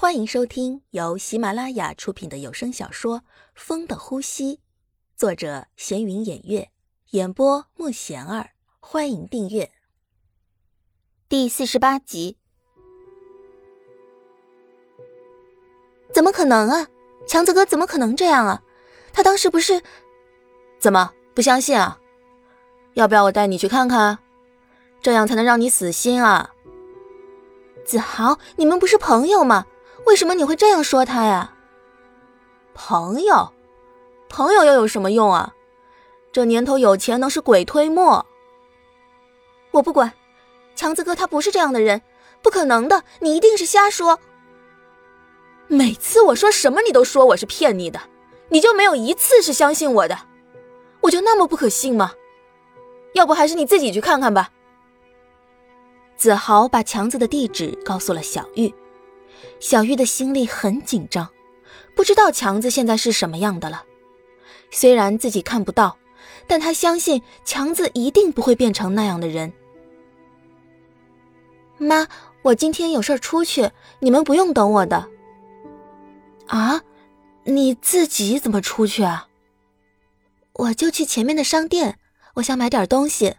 欢迎收听由喜马拉雅出品的有声小说《风的呼吸》，作者闲云掩月，演播慕贤儿。欢迎订阅第四十八集。怎么可能啊！强子哥怎么可能这样啊？他当时不是……怎么不相信啊？要不要我带你去看看？这样才能让你死心啊！子豪，你们不是朋友吗？为什么你会这样说他呀？朋友，朋友又有什么用啊？这年头有钱能是鬼推磨。我不管，强子哥他不是这样的人，不可能的，你一定是瞎说。每次我说什么，你都说我是骗你的，你就没有一次是相信我的，我就那么不可信吗？要不还是你自己去看看吧。子豪把强子的地址告诉了小玉。小玉的心里很紧张，不知道强子现在是什么样的了。虽然自己看不到，但她相信强子一定不会变成那样的人。妈，我今天有事出去，你们不用等我的。啊，你自己怎么出去啊？我就去前面的商店，我想买点东西，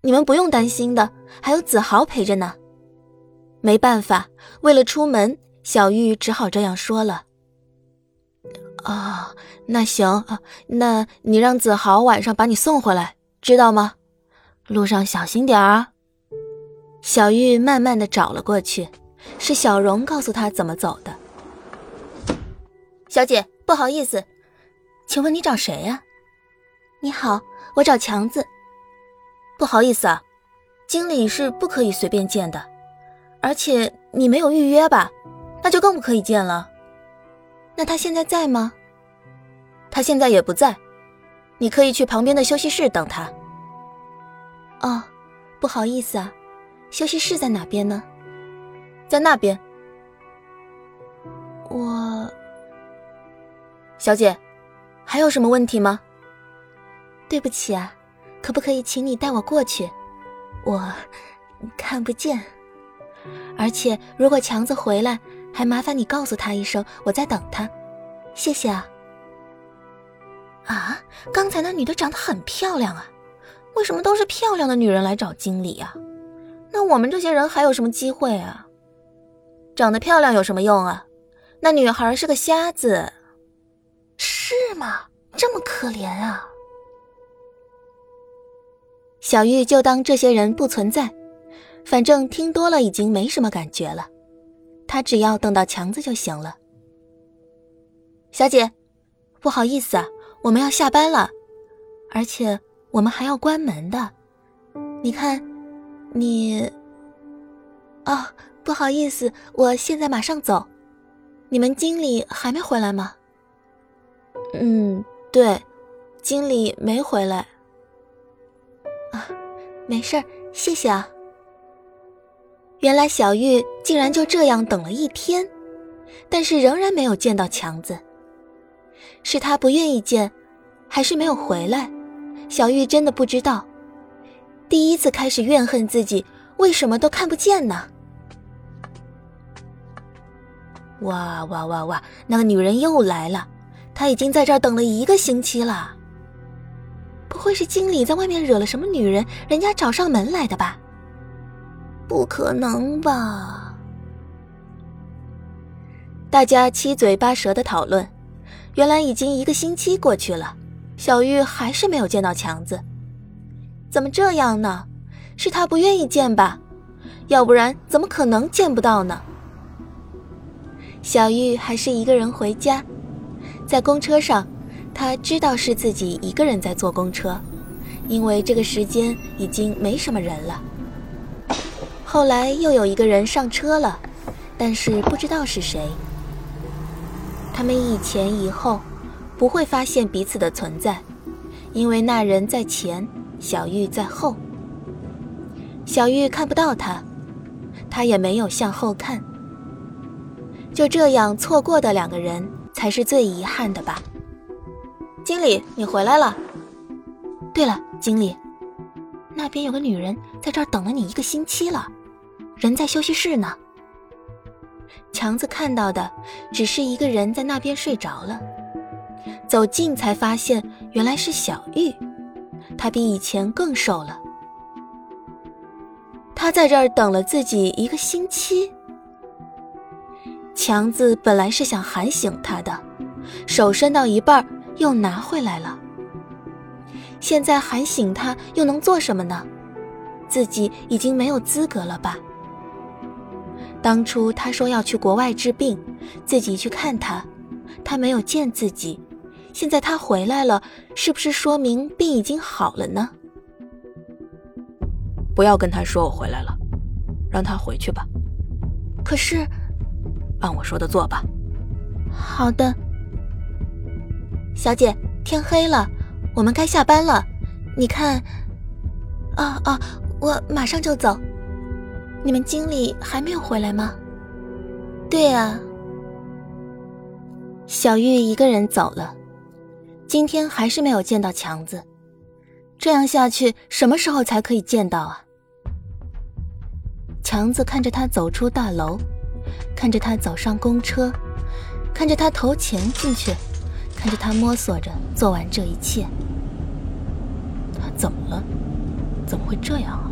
你们不用担心的，还有子豪陪着呢。没办法，为了出门。小玉只好这样说了。啊，那行，那你让子豪晚上把你送回来，知道吗？路上小心点儿。小玉慢慢的找了过去，是小荣告诉她怎么走的。小姐，不好意思，请问你找谁呀？你好，我找强子。不好意思啊，经理是不可以随便见的，而且你没有预约吧？那就更不可以见了。那他现在在吗？他现在也不在，你可以去旁边的休息室等他。哦，不好意思啊，休息室在哪边呢？在那边。我，小姐，还有什么问题吗？对不起啊，可不可以请你带我过去？我看不见，而且如果强子回来。还麻烦你告诉他一声，我在等他，谢谢啊。啊，刚才那女的长得很漂亮啊，为什么都是漂亮的女人来找经理啊？那我们这些人还有什么机会啊？长得漂亮有什么用啊？那女孩是个瞎子，是吗？这么可怜啊？小玉就当这些人不存在，反正听多了已经没什么感觉了。他只要等到强子就行了。小姐，不好意思啊，我们要下班了，而且我们还要关门的。你看，你……哦，不好意思，我现在马上走。你们经理还没回来吗？嗯，对，经理没回来。啊，没事儿，谢谢啊。原来小玉竟然就这样等了一天，但是仍然没有见到强子。是他不愿意见，还是没有回来？小玉真的不知道。第一次开始怨恨自己，为什么都看不见呢？哇哇哇哇！那个女人又来了，她已经在这儿等了一个星期了。不会是经理在外面惹了什么女人，人家找上门来的吧？不可能吧！大家七嘴八舌的讨论，原来已经一个星期过去了，小玉还是没有见到强子，怎么这样呢？是他不愿意见吧？要不然怎么可能见不到呢？小玉还是一个人回家，在公车上，她知道是自己一个人在坐公车，因为这个时间已经没什么人了。后来又有一个人上车了，但是不知道是谁。他们一前一后，不会发现彼此的存在，因为那人在前，小玉在后。小玉看不到他，他也没有向后看。就这样错过的两个人，才是最遗憾的吧。经理，你回来了。对了，经理，那边有个女人在这等了你一个星期了。人在休息室呢。强子看到的只是一个人在那边睡着了，走近才发现原来是小玉，她比以前更瘦了。他在这儿等了自己一个星期。强子本来是想喊醒他的，手伸到一半又拿回来了。现在喊醒他又能做什么呢？自己已经没有资格了吧？当初他说要去国外治病，自己去看他，他没有见自己。现在他回来了，是不是说明病已经好了呢？不要跟他说我回来了，让他回去吧。可是，按我说的做吧。好的，小姐，天黑了，我们该下班了。你看，啊啊，我马上就走。你们经理还没有回来吗？对呀，小玉一个人走了，今天还是没有见到强子。这样下去，什么时候才可以见到啊？强子看着他走出大楼，看着他走上公车，看着他投钱进去，看着他摸索着做完这一切，他怎么了？怎么会这样啊？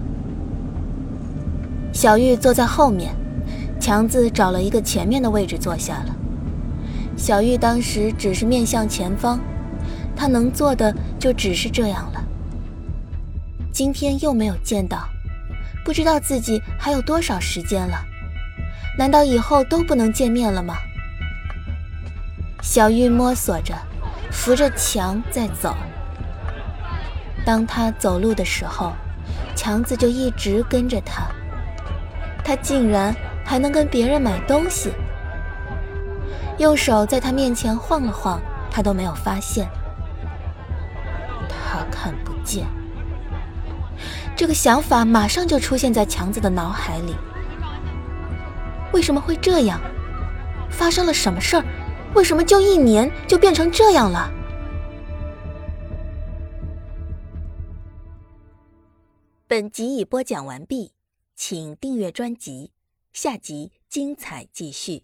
小玉坐在后面，强子找了一个前面的位置坐下了。小玉当时只是面向前方，她能做的就只是这样了。今天又没有见到，不知道自己还有多少时间了？难道以后都不能见面了吗？小玉摸索着，扶着墙在走。当他走路的时候，强子就一直跟着他。他竟然还能跟别人买东西，用手在他面前晃了晃，他都没有发现。他看不见。这个想法马上就出现在强子的脑海里。为什么会这样？发生了什么事儿？为什么就一年就变成这样了？本集已播讲完毕。请订阅专辑，下集精彩继续。